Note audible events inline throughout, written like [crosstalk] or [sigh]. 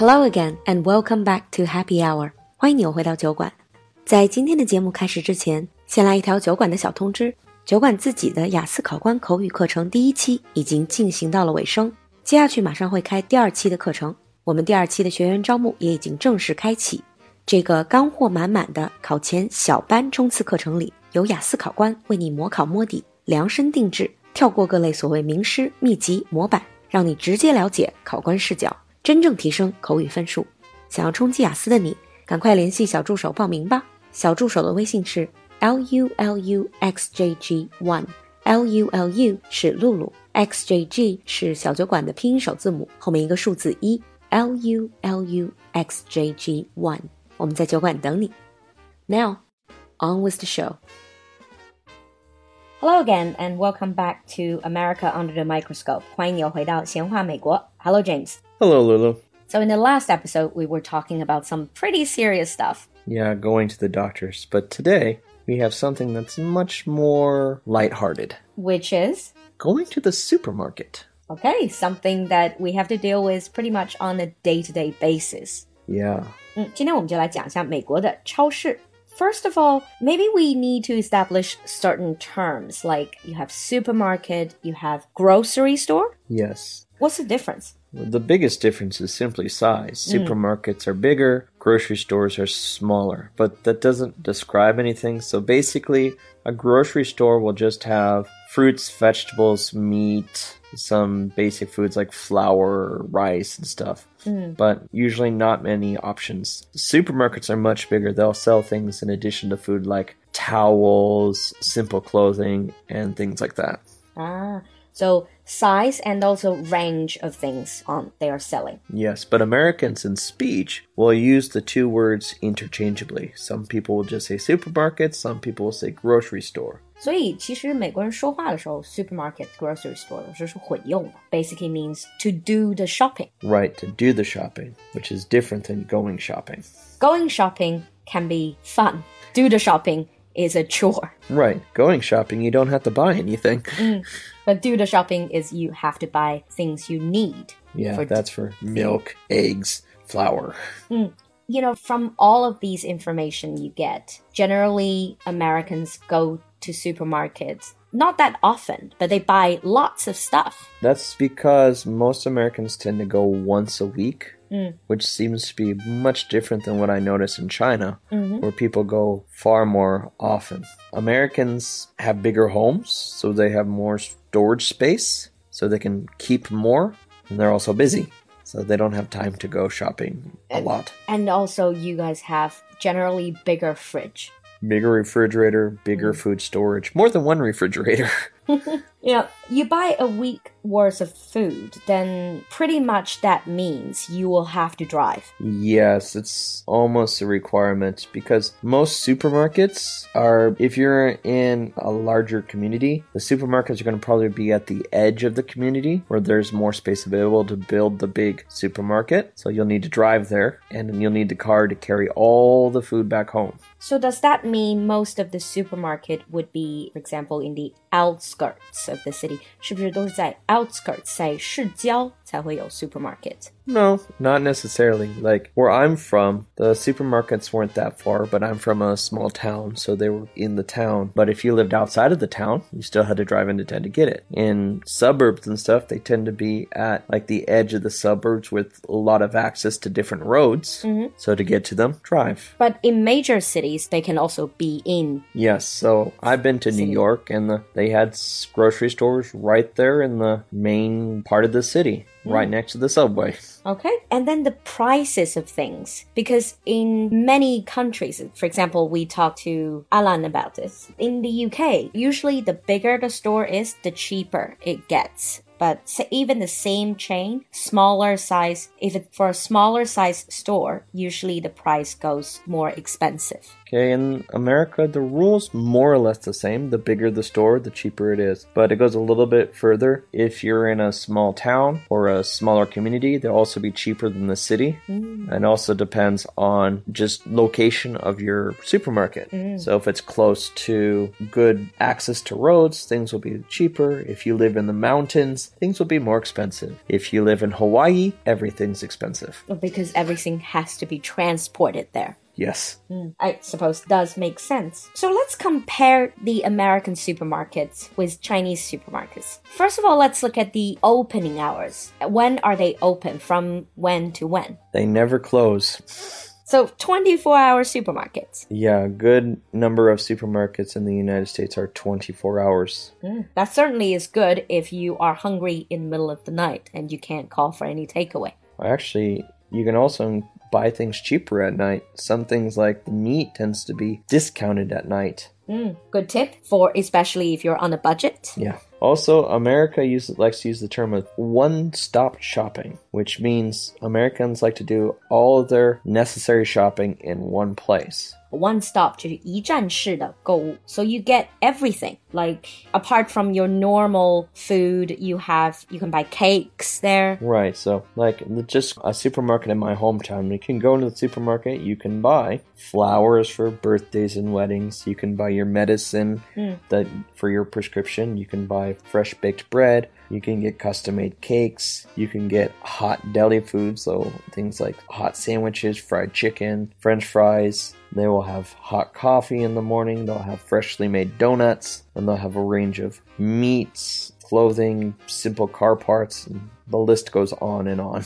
Hello again and welcome back to Happy Hour。欢迎你又回到酒馆。在今天的节目开始之前，先来一条酒馆的小通知：酒馆自己的雅思考官口语课程第一期已经进行到了尾声，接下去马上会开第二期的课程。我们第二期的学员招募也已经正式开启。这个干货满满的考前小班冲刺课程里，有雅思考官为你模考摸底，量身定制，跳过各类所谓名师秘籍模板，让你直接了解考官视角，真正提升口语分数。想要冲击雅思的你，赶快联系小助手报名吧。小助手的微信是 l u l u x j g one，l u l u 是露露，x j g 是小酒馆的拼音首字母后面一个数字一。L U L U X J G One，我们在酒馆等你。Now, on with the show. Hello again, and welcome back to America Under the Microscope. 欢迎你又回到闲话美国。Hello, James. Hello, Lulu. So, in the last episode, we were talking about some pretty serious stuff. Yeah, going to the doctors. But today, we have something that's much more lighthearted. Which is? Going to the supermarket. Okay, something that we have to deal with pretty much on a day-to-day basis. Yeah. 嗯，今天我们就来讲一下美国的超市。First of all, maybe we need to establish certain terms like you have supermarket, you have grocery store. Yes. What's the difference? The biggest difference is simply size. Supermarkets are bigger, grocery stores are smaller, but that doesn't describe anything. So basically, a grocery store will just have fruits, vegetables, meat, some basic foods like flour, rice, and stuff, but usually not many options. Supermarkets are much bigger. They'll sell things in addition to food like towels, simple clothing, and things like that. Ah, so size and also range of things on they are selling. Yes, but Americans in speech will use the two words interchangeably. Some people will just say supermarket, some people will say grocery store. 所以其实美国人说话的时候，supermarket、grocery store 有时候是混用的。Basically means to do the shopping. Right, to do the shopping, which is different than going shopping. Going shopping can be fun. Do the shopping is a chore. Right, going shopping, you don't have to buy anything. Mm. But do the shopping is you have to buy things you need. Yeah, For- that's for milk, eggs, flour. Mm. You know, from all of these information you get, generally Americans go to supermarkets not that often, but they buy lots of stuff. That's because most Americans tend to go once a week, Mm. which seems to be much different than what I notice in China, mm-hmm. where people go far more often. Americans have bigger homes, so they have more storage space, so they can keep more, and they're also busy, so they don't have time to go shopping a lot. And also you guys have generally bigger fridge. Bigger refrigerator, bigger mm. food storage, more than one refrigerator. [laughs] You know, you buy a week worth of food, then pretty much that means you will have to drive. Yes, it's almost a requirement because most supermarkets are, if you're in a larger community, the supermarkets are going to probably be at the edge of the community where there's more space available to build the big supermarket. So you'll need to drive there and you'll need the car to carry all the food back home. So does that mean most of the supermarket would be, for example, in the outskirts of the city? 是不是都是在 outskirts 在市郊 才会有 supermarket? No, not necessarily. Like where I'm from, the supermarkets weren't that far, but I'm from a small town, so they were in the town. But if you lived outside of the town, you still had to drive into town to get it. In suburbs and stuff, they tend to be at like the edge of the suburbs with a lot of access to different roads. So to get to them, drive. But in major cities, they can also be in. Yes, so I've been to New York and the, they had s- grocery stores right there in the main part of the city, right next to the subway. Okay. And then the prices of things. Because in many countries, for example, we talked to Alan about this. In the UK, usually the bigger the store is, the cheaper it gets. But even the same chain, smaller size, if it for a smaller size store, usually the price goes more expensive. Okay, in America, the rules more or less the same. The bigger the store, the cheaper it is. But it goes a little bit further. If you're in a small town or a smaller community, they'll also be cheaper than the city. Mm. And also depends on just location of your supermarket. Mm. So if it's close to good access to roads, things will be cheaper. If you live in the mountains, things will be more expensive. If you live in Hawaii, everything's expensive. Well, Because everything has to be transported there. Yes. Hmm, I suppose does make sense. So let's compare the American supermarkets with Chinese supermarkets. First of all, let's look at the opening hours. When are they open? From when to when? They never close. So 24 hour supermarkets. Yeah, a good number of supermarkets in the United States are 24 hours. Hmm, that certainly is good if you are hungry in the middle of the night and you can't call for any takeaway. Actually, you can also buy things cheaper at night. Some things like the meat tends to be discounted at night. Mm, good tip for especially if you're on a budget. Yeah. Also, America uses likes to use the term of one-stop shopping, which means Americans like to do all of their necessary shopping in one place One stop 就是一站式的购物. So you get everything. Like apart from your normal food, you have you can buy cakes there. Right, so like just a supermarket in my hometown. You can go into the supermarket, you can buy flowers for birthdays and weddings, you can buy your medicine that for your prescription, you can buy fresh baked bread, you can get custom made cakes, you can get hot deli food, so things like hot sandwiches, fried chicken, french fries. they will have hot coffee in the morning, they'll have freshly made donuts, and they'll have a range of meats, clothing, simple car parts, and the list goes on and on.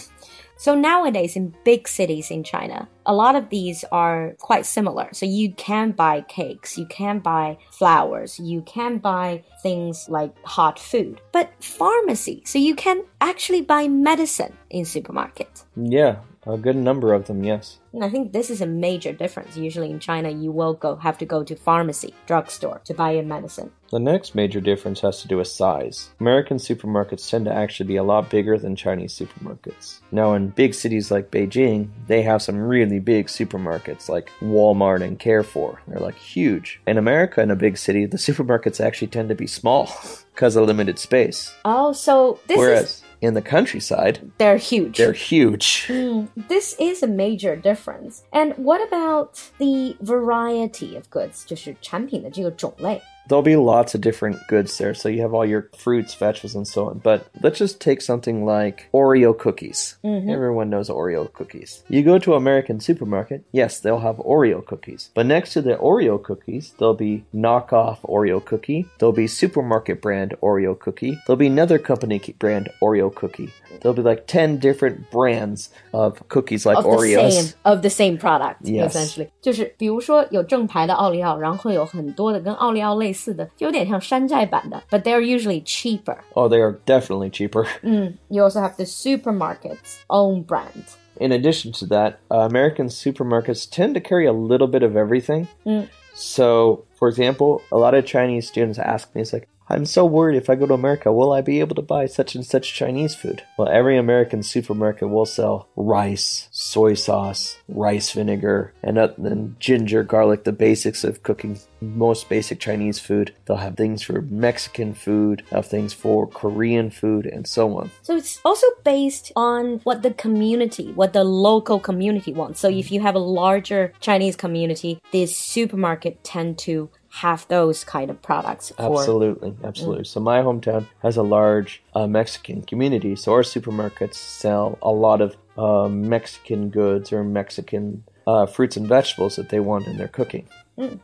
So nowadays in big cities in China, a lot of these are quite similar. So you can buy cakes, you can buy flowers, you can buy things like hot food. But pharmacy, so you can actually buy medicine in supermarket. Yeah, a good number of them, yes. And I think this is a major difference. Usually in China, you will go have to go to pharmacy, drugstore to buy your medicine. The next major difference has to do with size. American supermarkets tend to actually be a lot bigger than Chinese supermarkets. Now, in big cities like Beijing, they have some really big supermarkets like Walmart and Carrefour. They're like huge. In America, in a big city, the [laughs] supermarkets actually tend to be small [laughs] because of limited space. Oh, so this is Whereas in the countryside, they're huge. they're huge. This is a major difference. And what about the variety of goods? 就是产品的这个种类。 There'll be lots of different goods there. So you have all your fruits, vegetables, and so on. But let's just take something like Oreo cookies. Mm-hmm. Everyone knows Oreo cookies. You go to American supermarket, yes, they'll have Oreo cookies. But next to the Oreo cookies, there'll be knockoff Oreo cookie. There'll be supermarket brand Oreo cookie. There'll be another company brand Oreo cookie There'll be like 10 different brands of cookies like of the Oreos. same of the same product Yes. essentially 就是比如说有正牌的奥利奥，然后会有很多的跟奥利奥类似的，就有点像山寨版的，but they're usually cheaper. Oh, they are definitely cheaper. [laughs] You also have the supermarket's own brand. in addition to that, uh, American supermarkets tend to carry a little bit of everything. So, for example, a lot of Chinese students ask me, it's like, I'm so worried if I go to America, will I be able to buy such and such Chinese food? Well, every American supermarket will sell rice, soy sauce, rice vinegar, and uh, then ginger, garlic, the basics of cooking most basic Chinese food. They'll have things for Mexican food, have things for Korean food, and so on. So it's also based on what the community, what the local community wants. So if you have a larger Chinese community, these supermarket tend to have those kind of products. for- Absolutely, absolutely. So my hometown has a large uh, Mexican community, so our supermarkets sell a lot of uh, Mexican goods or Mexican uh, fruits and vegetables that they want in their cooking.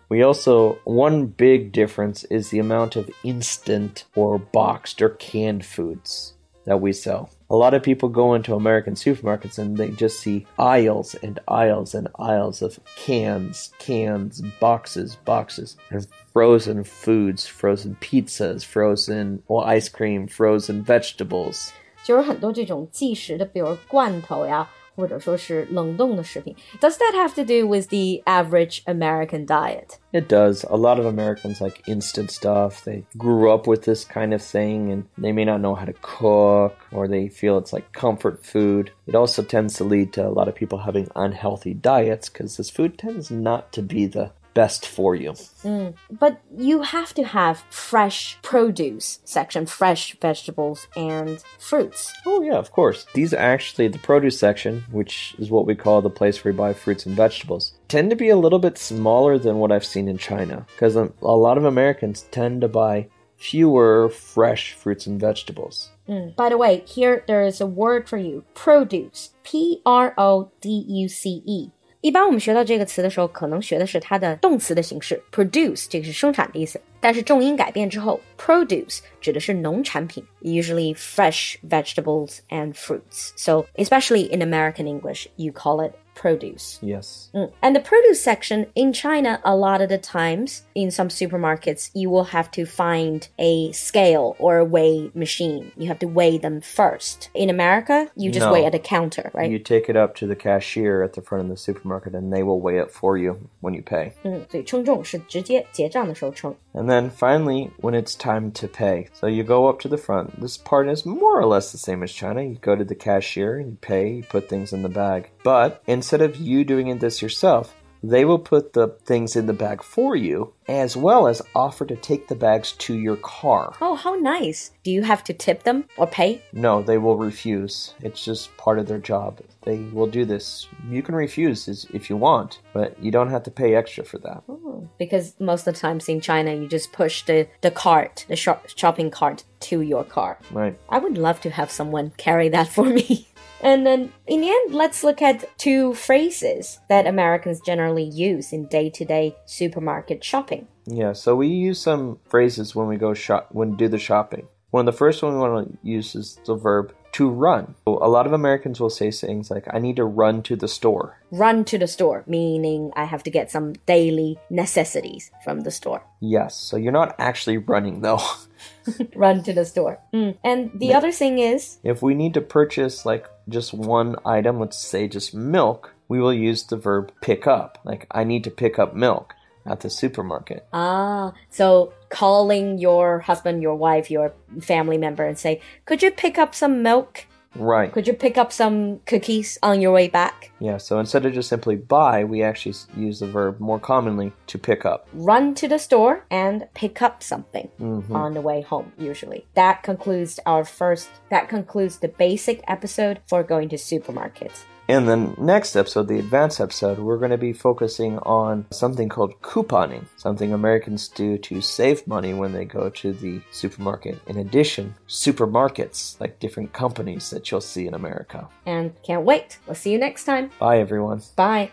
We also one big difference is the amount of instant or boxed or canned foods that we sell. A lot of people go into American supermarkets and they just see aisles and aisles and aisles of cans, cans, boxes, boxes, and frozen foods, frozen pizzas, frozen well, ice cream, frozen vegetables. 就是很多这种即食的，比如罐头呀， 或者说是冷冻的食品。Does that have to do with the average American diet? It does. A lot of Americans like instant stuff. They grew up with this kind of thing and they may not know how to cook or they feel it's like comfort food. It also tends to lead to a lot of people having unhealthy diets because this food tends not to be the best for you. Mm. But you have to have fresh produce section, fresh vegetables and fruits. Oh, yeah, of course. These are actually the produce section, which is what we call the place where you buy fruits and vegetables, tend to be a little bit smaller than what I've seen in China. Because a a lot of Americans tend to buy fewer fresh fruits and vegetables. Mm. By the way, here there is a word for you produce. P R O D U C E。一般我们学到这个词的时候，可能学的是它的动词的形式，produce 这个是生产的意思。但是重音改变之后，produce 指的是农产品，usually fresh vegetables and fruits. So especially in American English, you call it produce. Yes. Mm. And the produce section in China, a lot of the times in some supermarkets, you will have to find a scale or a weigh machine. You have to weigh them first. In America, you just No. weigh at a counter, right? You take it up to the cashier at the front of the supermarket and they will weigh it for you when you pay. 嗯，所以称重是直接结账的时候称。 And then finally, when it's time to pay. So you go up to the front. This part is more or less the same as China. You go to the cashier, you pay, you put things in the bag. But instead of you doing it this yourself, they will put the things in the bag for you, as well as offer to take the bags to your car. Oh, how nice. Do you have to tip them or pay? No, they will refuse. It's just part of their job. They will do this. You can refuse if you want, but you don't have to pay extra for that. Oh. Because most of the times in China, you just push the, the cart, the shop, shopping cart to your car. Right. I would love to have someone carry that for me. [laughs] And then in the end, let's look at two phrases that Americans generally use in day to day supermarket shopping. Yeah, so we use some phrases when we go shop when do the shopping. One of the first one we want to use is the verb to run. So a lot of Americans will say things like I need to run to the store. Run to the store, meaning I have to get some daily necessities from the store. Yes, so you're not actually running though. [laughs] [laughs] Run to the store. Mm. And the other thing is, if we need to purchase like just one item, let's say just milk, we will use the verb pick up. Like I need to pick up milk at the supermarket. ah, so calling your husband, your wife, your family member and say, could you pick up some milk? Right. Could you pick up some cookies on your way back? Yeah, so instead of just simply buy, we actually use the verb more commonly to pick up. run to the store and pick up something on the way home usually that concludes our first that concludes the basic episode for going to supermarkets In the next episode, the advanced episode, we're going to be focusing on something called couponing, something Americans do to save money when they go to the supermarket. In addition, supermarkets, like different companies that you'll see in America. and can't wait we'll see you next time Bye, everyone. bye